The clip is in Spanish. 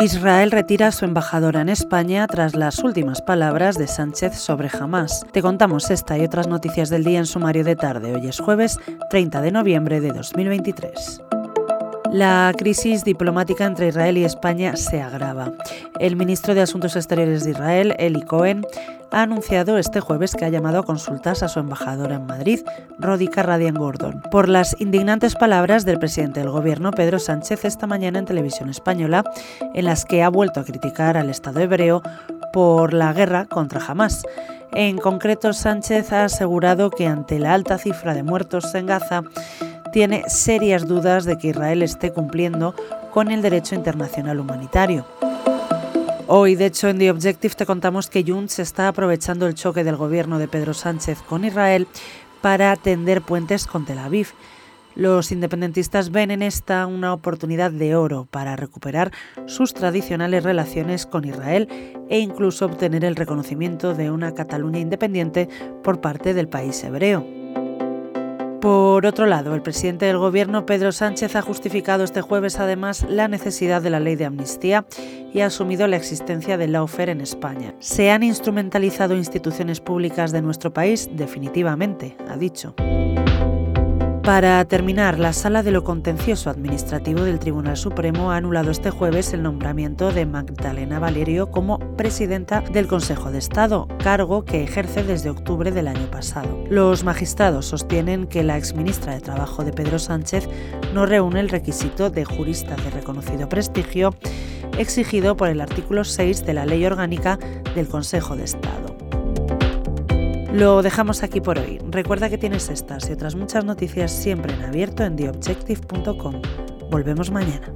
Israel retira a su embajadora en España tras las últimas palabras de Sánchez sobre Hamas. Te contamos esta y otras noticias del día en sumario de tarde. Hoy es jueves 30 de noviembre de 2023. La crisis diplomática entre Israel y España se agrava. El ministro de Asuntos Exteriores de Israel, Eli Cohen, ha anunciado este jueves que ha llamado a consultas a su embajadora en Madrid, Rodica Radian Gordon, por las indignantes palabras del presidente del gobierno, Pedro Sánchez, esta mañana en televisión española, en las que ha vuelto a criticar al Estado hebreo por la guerra contra Hamas. En concreto, Sánchez ha asegurado que ante la alta cifra de muertos en Gaza, tiene serias dudas de que Israel esté cumpliendo con el derecho internacional humanitario. Hoy, de hecho, en The Objective te contamos que Junts está aprovechando el choque del gobierno de Pedro Sánchez con Israel para tender puentes con Tel Aviv. Los independentistas ven en esta una oportunidad de oro para recuperar sus tradicionales relaciones con Israel e incluso obtener el reconocimiento de una Cataluña independiente por parte del país hebreo. Por otro lado, el presidente del Gobierno, Pedro Sánchez, ha justificado este jueves además la necesidad de la ley de amnistía y ha asumido la existencia del lawfare en España. Se han instrumentalizado instituciones públicas de nuestro país definitivamente, ha dicho. Para terminar, la Sala de lo Contencioso Administrativo del Tribunal Supremo ha anulado este jueves el nombramiento de Magdalena Valerio como presidenta del Consejo de Estado, cargo que ejerce desde octubre del año pasado. Los magistrados sostienen que la exministra de Trabajo de Pedro Sánchez no reúne el requisito de jurista de reconocido prestigio exigido por el artículo 6 de la Ley Orgánica del Consejo de Estado. Lo dejamos aquí por hoy. Recuerda que tienes estas y otras muchas noticias siempre en abierto en theobjective.com. Volvemos mañana.